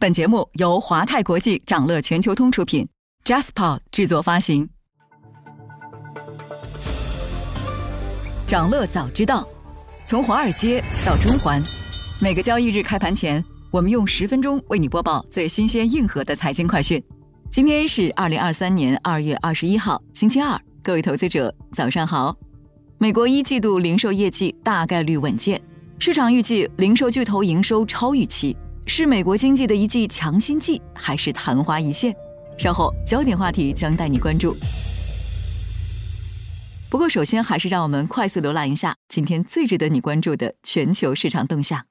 本节目由华泰国际掌乐全球通出品，Jaspa 制作发行。掌乐早知道，从华尔街到中环，每个交易日开盘前，我们用十分钟为你播报最新鲜、硬核的财经快讯。今天是二零二三年二月二十一号，星期二，各位投资者早上好。美国一季度零售业绩大概率稳健，市场预计零售巨头营收超预期。是美国经济的一剂强心剂，还是昙花一现？稍后焦点话题将带你关注。不过，首先还是让我们快速浏览一下今天最值得你关注的全球市场动向。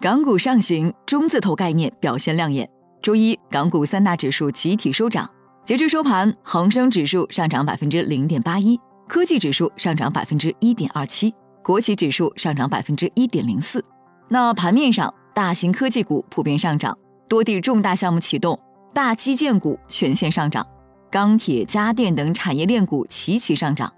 港股上行，中字头概念表现亮眼。周一，港股三大指数集体收涨，截至收盘，恒生指数上涨百分之零点八一。科技指数上涨百分之一点二七，国企指数上涨百分之一点零四。那盘面上，大型科技股普遍上涨，多地重大项目启动，大基建股全线上涨，钢铁、家电等产业链股齐齐上涨。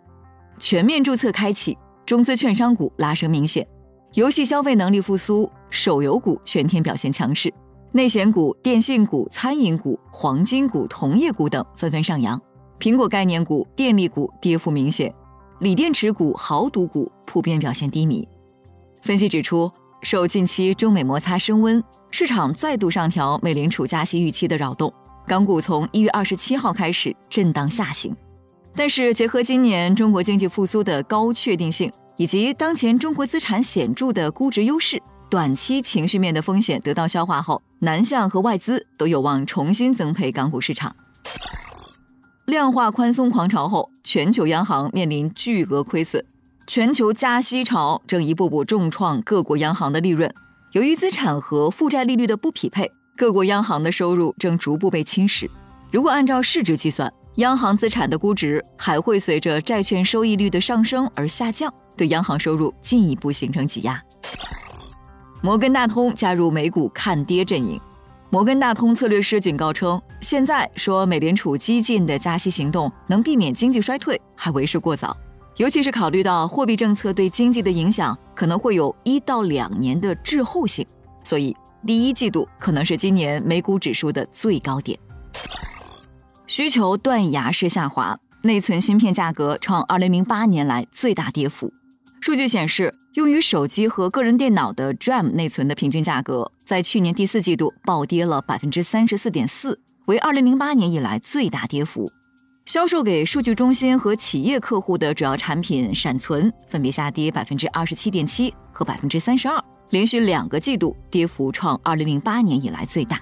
全面注册开启，中资券商股拉升明显，游戏消费能力复苏，手游股全天表现强势，内险股、电信股、餐饮股、黄金股、铜业股等纷纷上扬。苹果概念股、电力股跌幅明显，锂电池股、豪赌股普遍表现低迷。分析指出，受近期中美摩擦升温，市场再度上调美联储加息预期的扰动，港股从一月二十七号开始震荡下行。但是，结合今年中国经济复苏的高确定性，以及当前中国资产显著的估值优势，短期情绪面的风险得到消化后，南向和外资都有望重新增配港股市场。量化宽松狂潮后，全球央行面临巨额亏损，全球加息潮正一步步重创各国央行的利润。由于资产和负债利率的不匹配，各国央行的收入正逐步被侵蚀。如果按照市值计算，央行资产的估值还会随着债券收益率的上升而下降，对央行收入进一步形成挤压。摩根大通加入美股看跌阵营。摩根大通策略师警告称，现在说美联储激进的加息行动能避免经济衰退还为时过早，尤其是考虑到货币政策对经济的影响可能会有一到两年的滞后性，所以第一季度可能是今年美股指数的最高点。需求断崖式下滑，内存芯片价格创二零零八年来最大跌幅。数据显示。用于手机和个人电脑的 DRAM 内存的平均价格，在去年第四季度暴跌了百分之三十四点四，为二零零八年以来最大跌幅。销售给数据中心和企业客户的主要产品闪存分别下跌百分之二十七点七和百分之三十二，连续两个季度跌幅创二零零八年以来最大。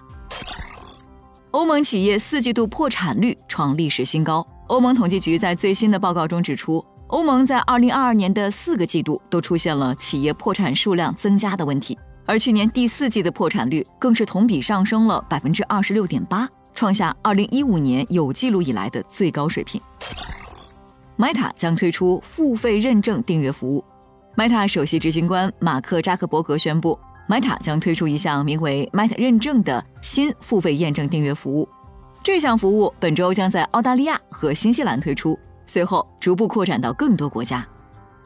欧盟企业四季度破产率创历史新高。欧盟统计局在最新的报告中指出。欧盟在二零二二年的四个季度都出现了企业破产数量增加的问题，而去年第四季的破产率更是同比上升了百分之二十六点八，创下二零一五年有记录以来的最高水平。Meta 将推出付费认证订阅服务。Meta 首席执行官马克扎克伯格宣布，Meta 将推出一项名为 Meta 认证的新付费验证订阅服务。这项服务本周将在澳大利亚和新西兰推出。随后逐步扩展到更多国家。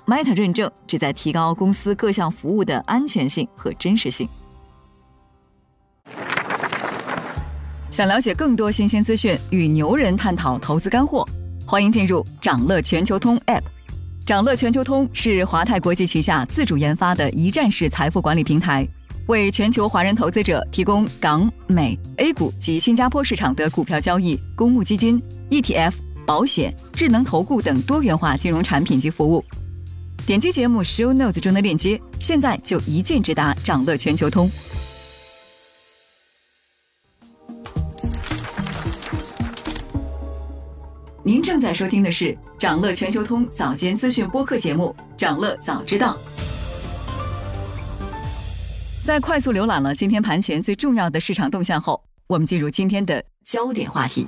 Meta 认证旨在提高公司各项服务的安全性和真实性。想了解更多新鲜资讯，与牛人探讨投资干货，欢迎进入掌乐全球通 App。掌乐全球通是华泰国际旗下自主研发的一站式财富管理平台，为全球华人投资者提供港、美、A 股及新加坡市场的股票交易、公募基金、ETF。保险、智能投顾等多元化金融产品及服务。点击节目 show notes 中的链接，现在就一键直达掌乐全球通。您正在收听的是掌乐全球通早间资讯播客节目《掌乐早知道》。在快速浏览了今天盘前最重要的市场动向后，我们进入今天的焦点话题。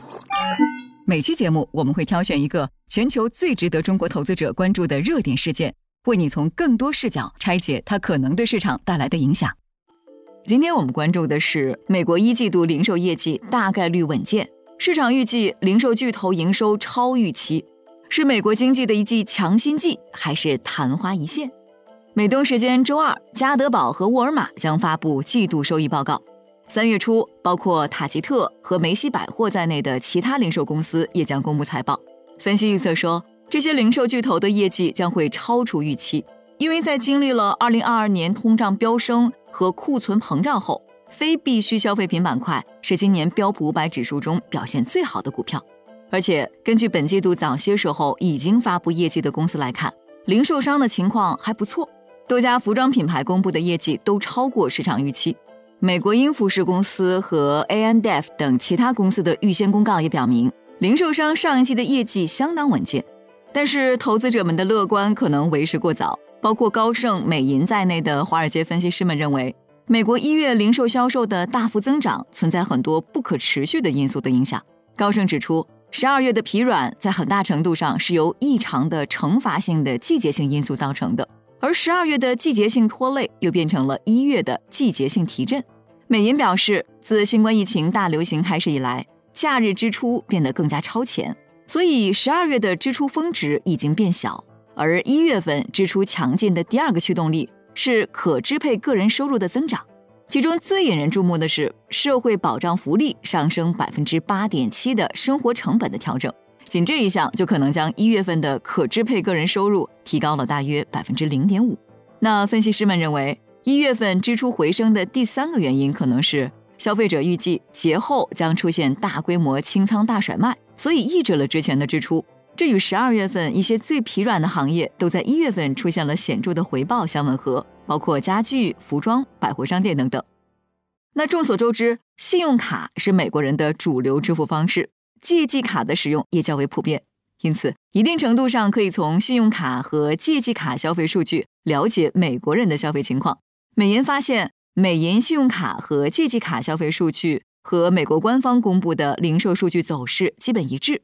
每期节目，我们会挑选一个全球最值得中国投资者关注的热点事件，为你从更多视角拆解它可能对市场带来的影响。今天我们关注的是美国一季度零售业绩大概率稳健，市场预计零售巨头营收超预期，是美国经济的一剂强心剂，还是昙花一现？美东时间周二，加德堡和沃尔玛将发布季度收益报告。三月初，包括塔吉特和梅西百货在内的其他零售公司也将公布财报。分析预测说，这些零售巨头的业绩将会超出预期，因为在经历了2022年通胀飙升和库存膨胀后，非必需消费品板块是今年标普五百指数中表现最好的股票。而且，根据本季度早些时候已经发布业绩的公司来看，零售商的情况还不错。多家服装品牌公布的业绩都超过市场预期。美国英服饰公司和 A N D F 等其他公司的预先公告也表明，零售商上一季的业绩相当稳健。但是，投资者们的乐观可能为时过早。包括高盛、美银在内的华尔街分析师们认为，美国一月零售销售的大幅增长存在很多不可持续的因素的影响。高盛指出，十二月的疲软在很大程度上是由异常的惩罚性的季节性因素造成的。而十二月的季节性拖累又变成了一月的季节性提振。美银表示，自新冠疫情大流行开始以来，假日支出变得更加超前，所以十二月的支出峰值已经变小。而一月份支出强劲的第二个驱动力是可支配个人收入的增长，其中最引人注目的是社会保障福利上升百分之八点七的生活成本的调整。仅这一项就可能将一月份的可支配个人收入提高了大约百分之零点五。那分析师们认为，一月份支出回升的第三个原因可能是消费者预计节后将出现大规模清仓大甩卖，所以抑制了之前的支出。这与十二月份一些最疲软的行业都在一月份出现了显著的回报相吻合，包括家具、服装、百货商店等等。那众所周知，信用卡是美国人的主流支付方式。借记卡的使用也较为普遍，因此一定程度上可以从信用卡和借记卡消费数据了解美国人的消费情况。美银发现，美银信用卡和借记卡消费数据和美国官方公布的零售数据走势基本一致。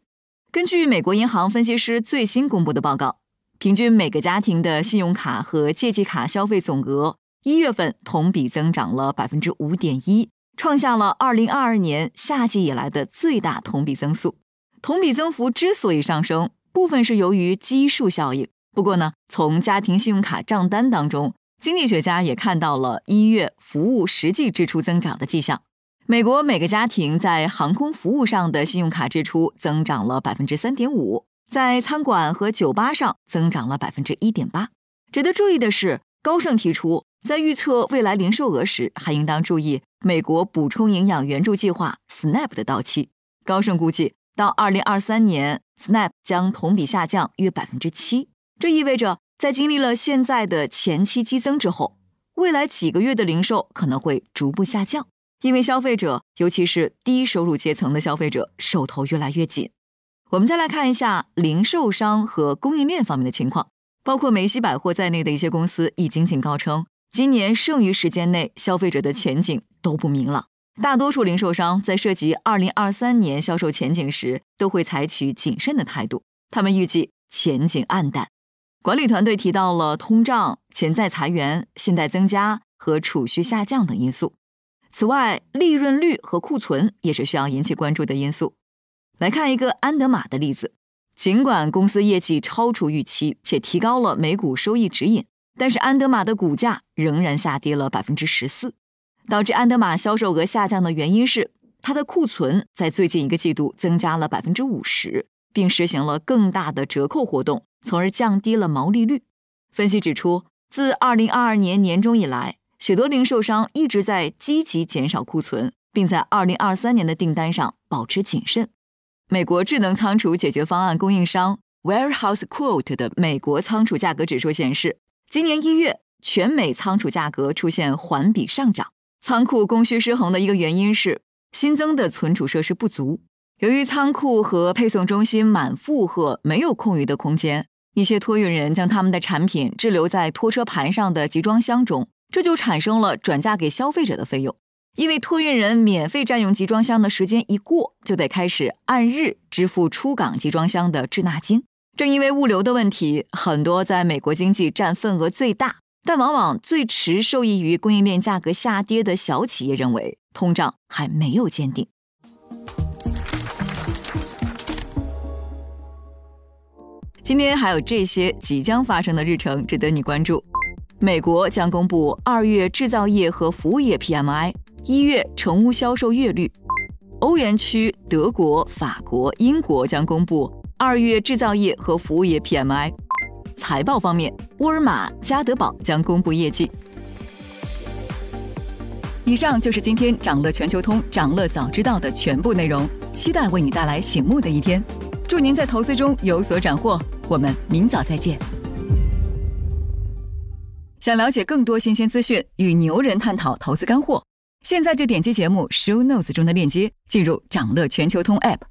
根据美国银行分析师最新公布的报告，平均每个家庭的信用卡和借记卡消费总额一月份同比增长了百分之五点一。创下了二零二二年夏季以来的最大同比增速。同比增幅之所以上升，部分是由于基数效应。不过呢，从家庭信用卡账单当中，经济学家也看到了一月服务实际支出增长的迹象。美国每个家庭在航空服务上的信用卡支出增长了百分之三点五，在餐馆和酒吧上增长了百分之一点八。值得注意的是，高盛提出。在预测未来零售额时，还应当注意美国补充营养援助计划 （SNAP） 的到期。高盛估计，到二零二三年，SNAP 将同比下降约百分之七。这意味着，在经历了现在的前期激增之后，未来几个月的零售可能会逐步下降，因为消费者，尤其是低收入阶层的消费者，手头越来越紧。我们再来看一下零售商和供应链方面的情况，包括梅西百货在内的一些公司已经警告称。今年剩余时间内，消费者的前景都不明朗。大多数零售商在涉及2023年销售前景时，都会采取谨慎的态度。他们预计前景暗淡。管理团队提到了通胀、潜在裁员、信贷增加和储蓄下降等因素。此外，利润率和库存也是需要引起关注的因素。来看一个安德玛的例子，尽管公司业绩超出预期，且提高了每股收益指引。但是安德玛的股价仍然下跌了百分之十四，导致安德玛销售额下降的原因是它的库存在最近一个季度增加了百分之五十，并实行了更大的折扣活动，从而降低了毛利率。分析指出，自二零二二年年中以来，许多零售商一直在积极减少库存，并在二零二三年的订单上保持谨慎。美国智能仓储解决方案供应商 Warehouse Quote 的美国仓储价格指数显示。今年一月，全美仓储价格出现环比上涨。仓库供需失衡的一个原因是新增的存储设施不足。由于仓库和配送中心满负荷，没有空余的空间，一些托运人将他们的产品滞留在拖车盘上的集装箱中，这就产生了转嫁给消费者的费用。因为托运人免费占用集装箱的时间一过，就得开始按日支付出港集装箱的滞纳金。正因为物流的问题，很多在美国经济占份额最大，但往往最迟受益于供应链价格下跌的小企业认为，通胀还没有见顶。今天还有这些即将发生的日程值得你关注：美国将公布二月制造业和服务业 PMI，一月成屋销售月率。欧元区德国、法国、英国将公布二月制造业和服务业 PMI。财报方面，沃尔玛、家得宝将公布业绩。以上就是今天掌乐全球通、掌乐早知道的全部内容，期待为你带来醒目的一天。祝您在投资中有所斩获，我们明早再见。想了解更多新鲜资讯，与牛人探讨投资干货，现在就点击节目 show notes 中的链接，进入掌乐全球通 app。